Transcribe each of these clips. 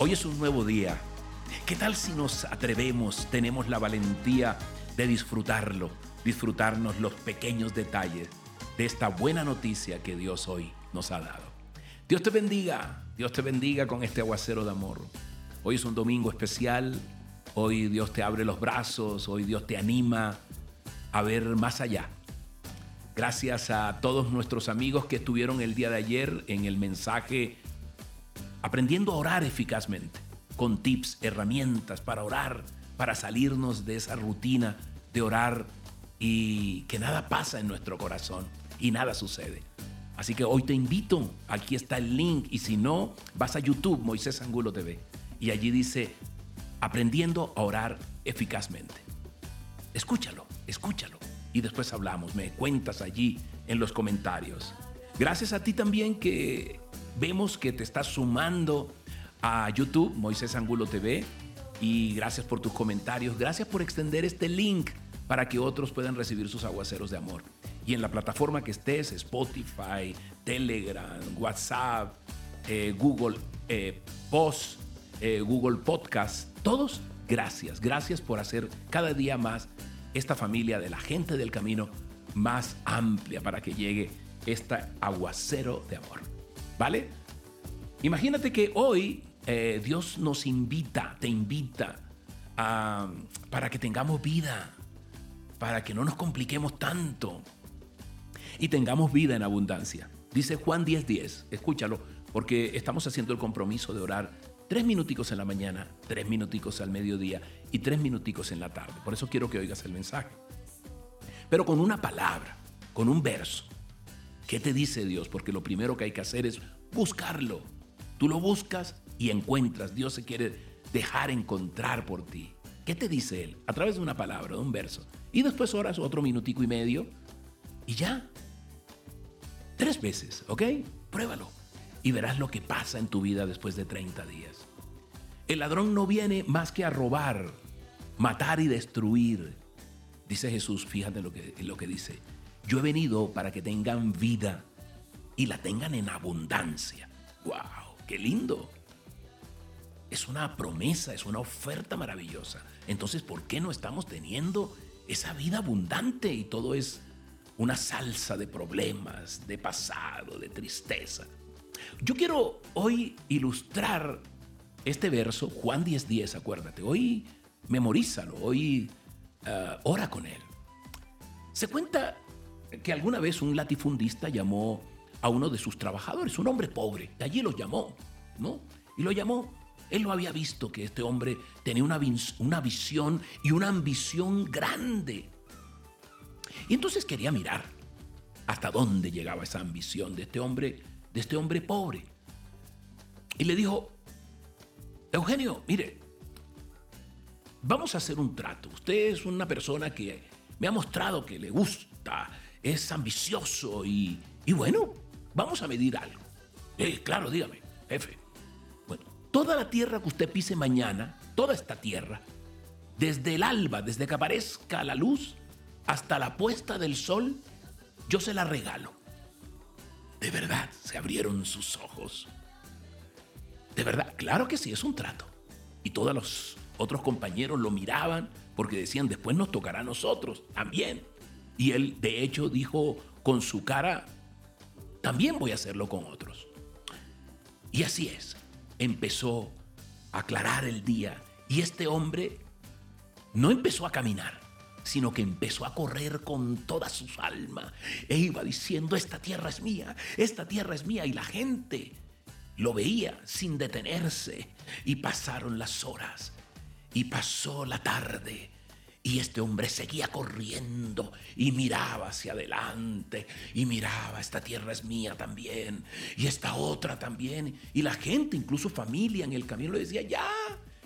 Hoy es un nuevo día. ¿Qué tal si nos atrevemos, tenemos la valentía de disfrutarlo, disfrutarnos los pequeños detalles de esta buena noticia que Dios hoy nos ha dado? Dios te bendiga, Dios te bendiga con este aguacero de amor. Hoy es un domingo especial, hoy Dios te abre los brazos, hoy Dios te anima a ver más allá. Gracias a todos nuestros amigos que estuvieron el día de ayer en el mensaje aprendiendo a orar eficazmente, con tips, herramientas para orar, para salirnos de esa rutina de orar y que nada pasa en nuestro corazón y nada sucede. Así que hoy te invito, aquí está el link y si no, vas a YouTube, Moisés Angulo TV, y allí dice, aprendiendo a orar eficazmente. Escúchalo, escúchalo y después hablamos, me cuentas allí en los comentarios. Gracias a ti también que vemos que te estás sumando a YouTube, Moisés Angulo TV, y gracias por tus comentarios, gracias por extender este link para que otros puedan recibir sus aguaceros de amor. Y en la plataforma que estés, Spotify, Telegram, WhatsApp, eh, Google eh, Post, eh, Google Podcast, todos, gracias, gracias por hacer cada día más esta familia de la gente del camino más amplia para que llegue este aguacero de amor. ¿Vale? Imagínate que hoy eh, Dios nos invita, te invita para que tengamos vida, para que no nos compliquemos tanto y tengamos vida en abundancia. Dice Juan 10:10, 10, escúchalo, porque estamos haciendo el compromiso de orar tres minuticos en la mañana, tres minuticos al mediodía y tres minuticos en la tarde. Por eso quiero que oigas el mensaje. Pero con una palabra, con un verso. ¿Qué te dice Dios? Porque lo primero que hay que hacer es buscarlo. Tú lo buscas y encuentras. Dios se quiere dejar encontrar por ti. ¿Qué te dice Él? A través de una palabra, de un verso. Y después oras otro minutico y medio y ya. Tres veces, ¿ok? Pruébalo y verás lo que pasa en tu vida después de 30 días. El ladrón no viene más que a robar, matar y destruir. Dice Jesús, fíjate lo que, lo que dice. Yo he venido para que tengan vida y la tengan en abundancia. ¡Wow! ¡Qué lindo! Es una promesa, es una oferta maravillosa. Entonces, ¿por qué no estamos teniendo esa vida abundante y todo es una salsa de problemas, de pasado, de tristeza? Yo quiero hoy ilustrar este verso, Juan 10:10, 10, acuérdate. Hoy memorízalo, hoy uh, ora con él. Se cuenta que alguna vez un latifundista llamó a uno de sus trabajadores, un hombre pobre, de allí lo llamó, ¿no? Y lo llamó. Él lo había visto que este hombre tenía una, una visión y una ambición grande. Y entonces quería mirar hasta dónde llegaba esa ambición de este hombre de este hombre pobre. Y le dijo, Eugenio, mire, vamos a hacer un trato. Usted es una persona que me ha mostrado que le gusta, es ambicioso y, bueno, vamos a medir algo. Eh, claro, dígame, jefe. Bueno, toda la tierra que usted pise mañana, toda esta tierra, desde el alba, desde que aparezca la luz hasta la puesta del sol, yo se la regalo. De verdad, se abrieron sus ojos. De verdad, claro que sí, es un trato. Y todos los otros compañeros lo miraban porque decían, después nos tocará a nosotros también. Y él, de hecho, dijo con su cara, también voy a hacerlo con otros. Y así es, empezó a aclarar el día. Y este hombre no empezó a caminar, sino que empezó a correr con toda su alma. E iba diciendo, esta tierra es mía, esta tierra es mía, y la gente lo veía sin detenerse, y pasaron las horas, y pasó la tarde, y este hombre seguía corriendo y miraba hacia adelante y miraba, esta tierra es mía también y esta otra también. Y la gente, incluso familia en el camino le decía, ya,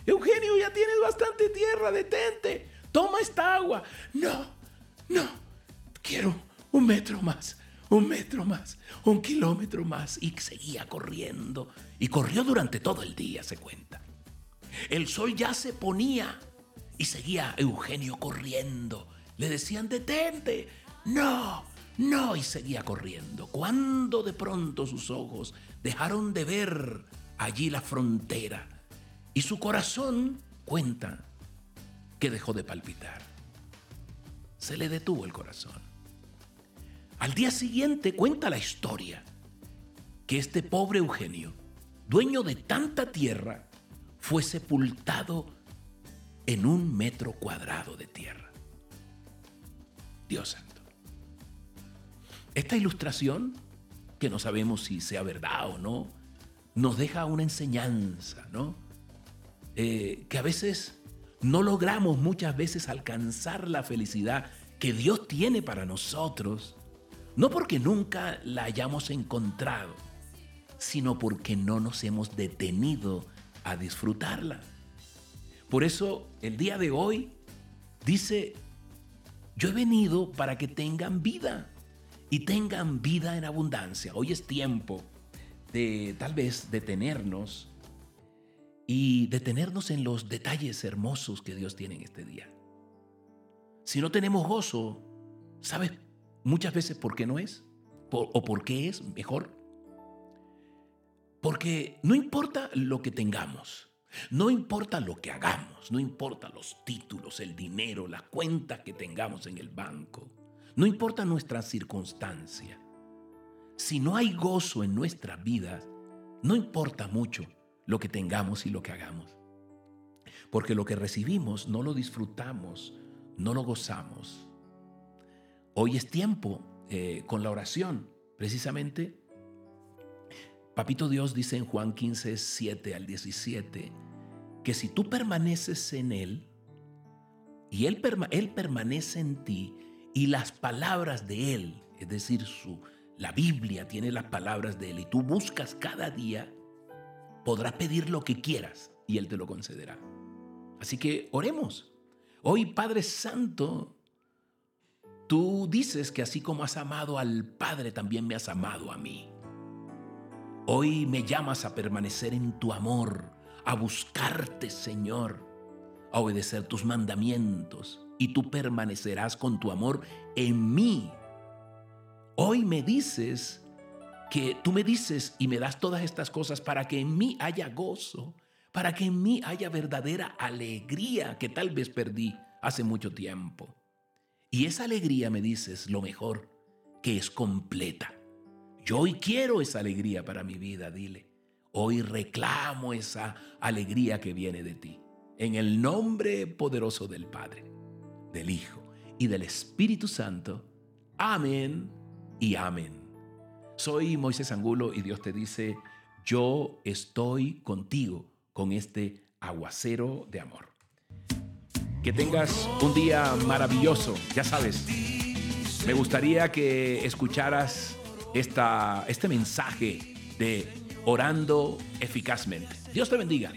Eugenio, ya tienes bastante tierra, detente toma esta agua. No, no, quiero un metro más, un metro más, un kilómetro más. Y seguía corriendo. Y corrió durante todo el día, se cuenta. El sol ya se ponía y seguía Eugenio corriendo. Le decían, detente. No, no, y seguía corriendo. Cuando de pronto sus ojos dejaron de ver allí la frontera Y su corazón cuenta que dejó de palpitar. Se le detuvo el corazón. Al día siguiente cuenta la historia que este pobre Eugenio, dueño de tanta tierra, fue sepultado en un metro cuadrado de tierra. Dios santo. Esta ilustración, que no sabemos si sea verdad o no, nos deja una enseñanza, ¿no? Eh, que a veces no logramos muchas veces alcanzar la felicidad que Dios tiene para nosotros, no porque nunca la hayamos encontrado, sino porque no nos hemos detenido a disfrutarla. Por eso el día de hoy dice, yo he venido para que tengan vida y tengan vida en abundancia. Hoy es tiempo de tal vez detenernos y detenernos en los detalles hermosos que Dios tiene en este día. Si no tenemos gozo, ¿sabes muchas veces por qué no es? ¿O por qué es mejor? Porque no importa lo que tengamos, no importa lo que hagamos, no importa los títulos, el dinero, la cuenta que tengamos en el banco, no importa nuestra circunstancia. Si no hay gozo en nuestras vidas, no importa mucho lo que tengamos y lo que hagamos. Porque lo que recibimos no lo disfrutamos, no lo gozamos. Hoy es tiempo eh, con la oración, precisamente. Papito Dios dice en Juan 15, 7 al 17, que si tú permaneces en Él y Él, él permanece en ti y las palabras de Él, es decir, su, la Biblia tiene las palabras de Él y tú buscas cada día, podrás pedir lo que quieras y Él te lo concederá. Así que oremos. Hoy, Padre Santo, tú dices que así como has amado al Padre, también me has amado a mí. Hoy me llamas a permanecer en tu amor a buscarte, Señor, a obedecer tus mandamientos y tú permanecerás con tu amor en mí. Hoy me dices que tú me dices y me das todas estas cosas para que en mí haya gozo, para que en mí haya verdadera alegría que tal vez perdí hace mucho tiempo. Y esa alegría me dices lo mejor, que es completa. Yo hoy quiero esa alegría para mi vida, dile. Hoy reclamo esa alegría que viene de ti. En el nombre poderoso del Padre, del Hijo y del Espíritu Santo. Amén y amén. Soy Moisés Angulo y Dios te dice, yo estoy contigo con este aguacero de amor. Que tengas un día maravilloso, ya sabes. Me gustaría que escucharas esta, este mensaje de orando eficazmente. Dios te bendiga.